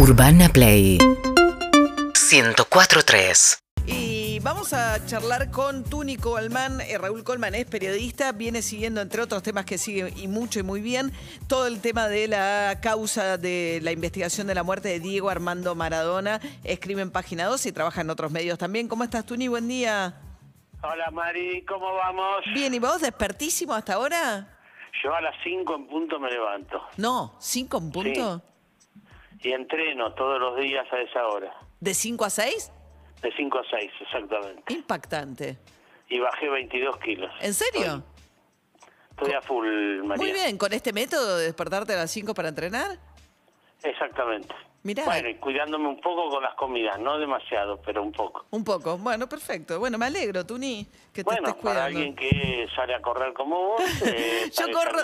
Urbana Play 104.3 Y vamos a charlar con Túnico Alman. Eh, Raúl Colman es periodista, viene siguiendo, entre otros temas que sigue y mucho y muy bien, todo el tema de la causa de la investigación de la muerte de Diego Armando Maradona. Escribe en Página 2 y trabaja en otros medios también. ¿Cómo estás, Tuni? Buen día. Hola Mari, ¿cómo vamos? Bien, ¿y vos despertísimo hasta ahora? Yo a las 5 en punto me levanto. No, ¿cinco en punto? Y entreno todos los días a esa hora. ¿De 5 a 6? De 5 a 6, exactamente. Impactante. Y bajé 22 kilos. ¿En serio? Estoy a full, María. Muy bien, ¿con este método de despertarte a las 5 para entrenar? Exactamente. Mirá. Bueno, y cuidándome un poco con las comidas, no demasiado, pero un poco. Un poco. Bueno, perfecto. Bueno, me alegro, Tuni, que te Bueno, estés para cuidando. alguien que sale a correr como vos, eh, Yo corro.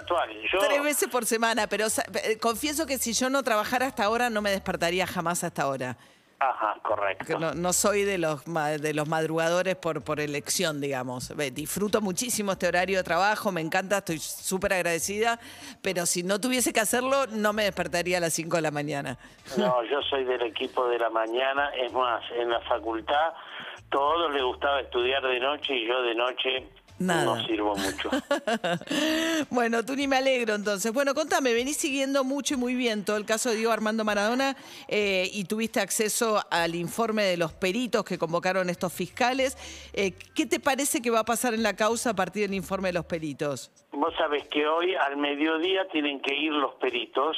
Yo- tres veces por semana, pero eh, confieso que si yo no trabajara hasta ahora, no me despertaría jamás hasta ahora. Ajá, correcto. No, no soy de los, de los madrugadores por, por elección, digamos. Disfruto muchísimo este horario de trabajo, me encanta, estoy súper agradecida, pero si no tuviese que hacerlo, no me despertaría a las 5 de la mañana. No, yo soy del equipo de la mañana. Es más, en la facultad todos les gustaba estudiar de noche y yo de noche Nada. no sirvo mucho. Bueno, tú ni me alegro entonces. Bueno, contame, venís siguiendo mucho y muy bien todo el caso de Diego Armando Maradona eh, y tuviste acceso al informe de los peritos que convocaron estos fiscales. Eh, ¿Qué te parece que va a pasar en la causa a partir del informe de los peritos? Vos sabés que hoy al mediodía tienen que ir los peritos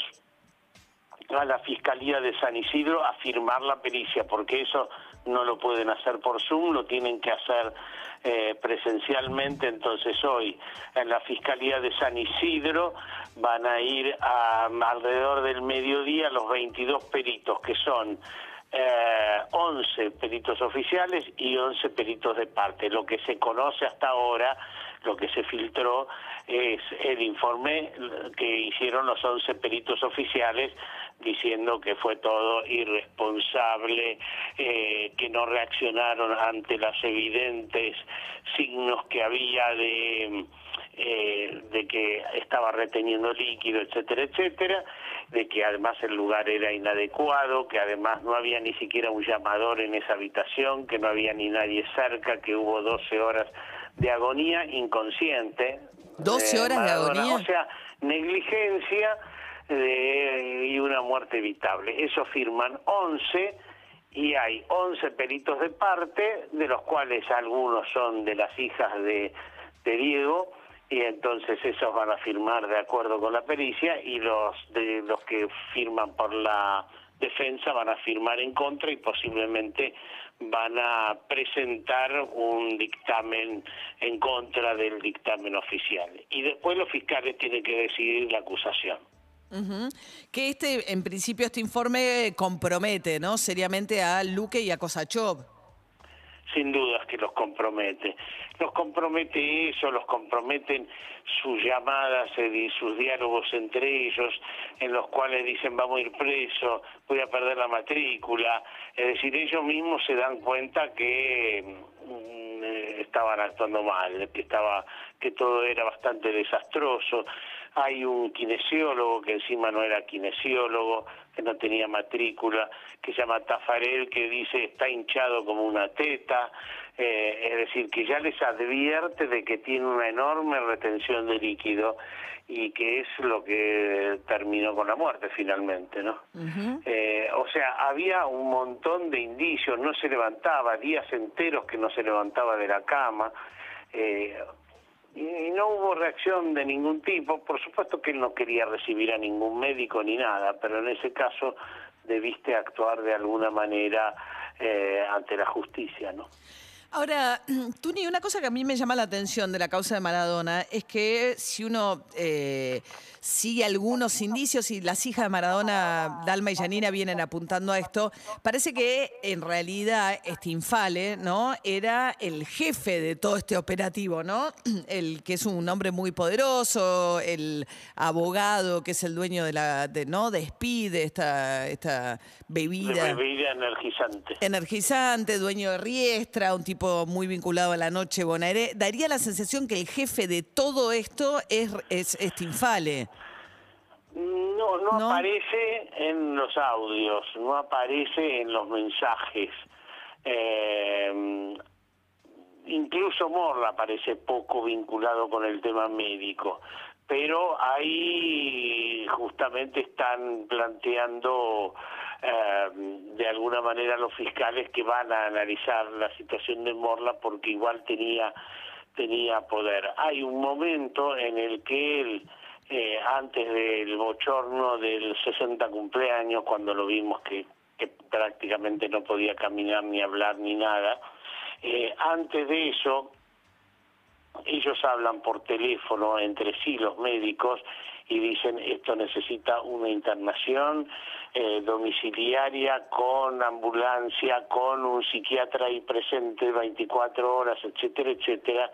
a la Fiscalía de San Isidro a firmar la pericia, porque eso no lo pueden hacer por Zoom, lo tienen que hacer eh, presencialmente. Entonces hoy en la Fiscalía de San Isidro van a ir a, alrededor del mediodía los 22 peritos, que son eh, 11 peritos oficiales y 11 peritos de parte. Lo que se conoce hasta ahora, lo que se filtró, es el informe que hicieron los 11 peritos oficiales diciendo que fue todo irresponsable, eh, que no reaccionaron ante los evidentes signos que había de, eh, de que estaba reteniendo líquido, etcétera, etcétera, de que además el lugar era inadecuado, que además no había ni siquiera un llamador en esa habitación, que no había ni nadie cerca, que hubo 12 horas de agonía inconsciente. 12 horas de agonía. O sea, negligencia de- y una muerte evitable. Eso firman 11 y hay 11 peritos de parte, de los cuales algunos son de las hijas de, de Diego, y entonces esos van a firmar de acuerdo con la pericia y los de los que firman por la defensa van a firmar en contra y posiblemente van a presentar un dictamen en contra del dictamen oficial. Y después los fiscales tienen que decidir la acusación. Que este, en principio, este informe compromete, ¿no? Seriamente a Luque y a Kosachov. Sin dudas que los compromete. Los compromete eso, los comprometen sus llamadas eh, y sus diálogos entre ellos, en los cuales dicen vamos a ir preso, voy a perder la matrícula. Es decir, ellos mismos se dan cuenta que mm, eh, estaban actuando mal, que estaba, que todo era bastante desastroso. Hay un kinesiólogo que encima no era kinesiólogo, que no tenía matrícula, que se llama Tafarel, que dice está hinchado como una teta, eh, es decir, que ya les advierte de que tiene una enorme retención de líquido y que es lo que terminó con la muerte finalmente, ¿no? Eh, o sea, había un montón de indicios, no se levantaba, días enteros que no se levantaba de la cama, eh, y no hubo reacción de ningún tipo. Por supuesto que él no quería recibir a ningún médico ni nada, pero en ese caso debiste actuar de alguna manera eh, ante la justicia, ¿no? Ahora, Tuni, una cosa que a mí me llama la atención de la causa de Maradona es que si uno eh, sigue algunos indicios y las hijas de Maradona, Dalma y Janina, vienen apuntando a esto, parece que en realidad este Infale, ¿no? Era el jefe de todo este operativo, ¿no? El que es un hombre muy poderoso, el abogado que es el dueño de la, de, ¿no? De Speed, esta, esta De bebida bebida energizante. energizante, dueño de Riestra, un tipo muy vinculado a la noche bonaerense. Daría la sensación que el jefe de todo esto es, es, es Tinfale. No, no, ¿No? aparece en los audios, no aparece en los mensajes. Eh, incluso Morla parece poco vinculado con el tema médico, pero ahí justamente están planteando de alguna manera los fiscales que van a analizar la situación de Morla porque igual tenía tenía poder. Hay un momento en el que él eh, antes del bochorno del 60 cumpleaños, cuando lo vimos que, que prácticamente no podía caminar ni hablar ni nada, eh, antes de eso, ellos hablan por teléfono entre sí, los médicos, y dicen esto necesita una internación eh, domiciliaria con ambulancia, con un psiquiatra ahí presente 24 horas, etcétera, etcétera,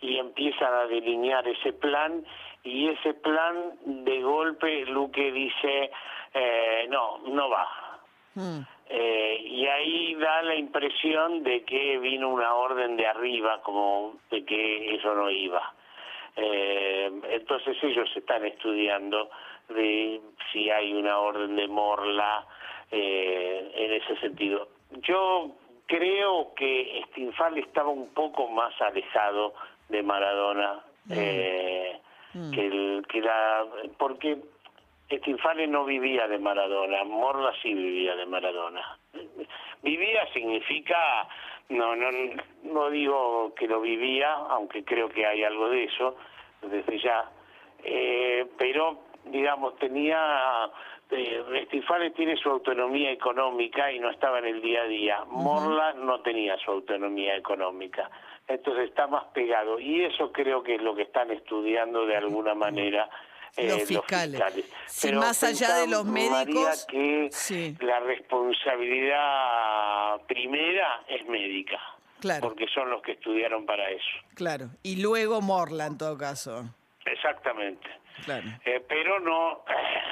y empiezan a delinear ese plan y ese plan de golpe Luque dice eh, no, no va. Mm. Eh, y ahí da la impresión de que vino una orden de arriba, como de que eso no iba. Eh, entonces ellos están estudiando de si hay una orden de Morla eh, en ese sentido. Yo creo que Stinfal estaba un poco más alejado de Maradona eh, que, el, que la porque Stinfale no vivía de Maradona, Morla sí vivía de Maradona. Vivía significa, no, no, no digo que lo vivía, aunque creo que hay algo de eso, desde ya, eh, pero digamos tenía, eh, tiene su autonomía económica y no estaba en el día a día. Morla no tenía su autonomía económica, entonces está más pegado y eso creo que es lo que están estudiando de alguna manera eh, Los fiscales. Sí, Pero más allá de los María, médicos, que sí. la responsabilidad es médica. Claro. Porque son los que estudiaron para eso. Claro. Y luego Morla, en todo caso. Exactamente. Claro. Eh, pero no,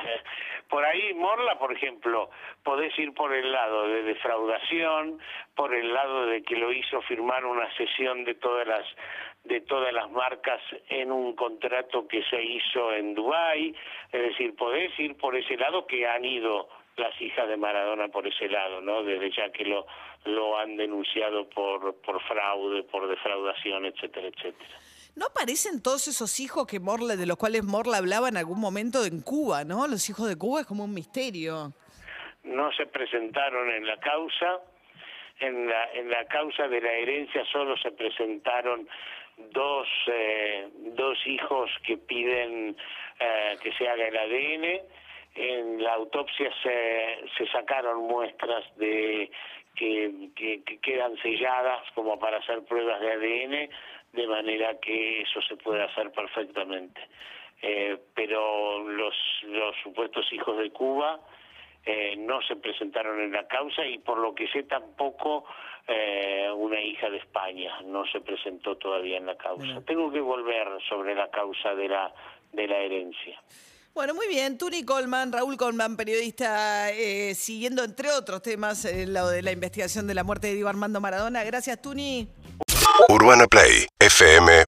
por ahí Morla, por ejemplo, podés ir por el lado de defraudación, por el lado de que lo hizo firmar una sesión de todas las de todas las marcas en un contrato que se hizo en Dubái, es decir, podés ir por ese lado que han ido las hijas de Maradona por ese lado, ¿no? Desde ya que lo lo han denunciado por por fraude, por defraudación, etcétera, etcétera. ¿No aparecen todos esos hijos que Morla, de los cuales Morla hablaba en algún momento en Cuba, ¿no? Los hijos de Cuba es como un misterio. no se presentaron en la causa. En la, en la causa de la herencia solo se presentaron dos, eh, dos hijos que piden eh, que se haga el ADN. En la autopsia se, se sacaron muestras de que, que, que quedan selladas como para hacer pruebas de ADN, de manera que eso se puede hacer perfectamente. Eh, pero los, los supuestos hijos de Cuba eh, no se presentaron en la causa y por lo que sé tampoco eh, una hija de España no se presentó todavía en la causa. Tengo que volver sobre la causa de la de la herencia. Bueno, muy bien. Tuni Coleman, Raúl Coleman, periodista, eh, siguiendo entre otros temas eh, lo de la investigación de la muerte de Diego Armando Maradona. Gracias, Tuni. Urbana Play fm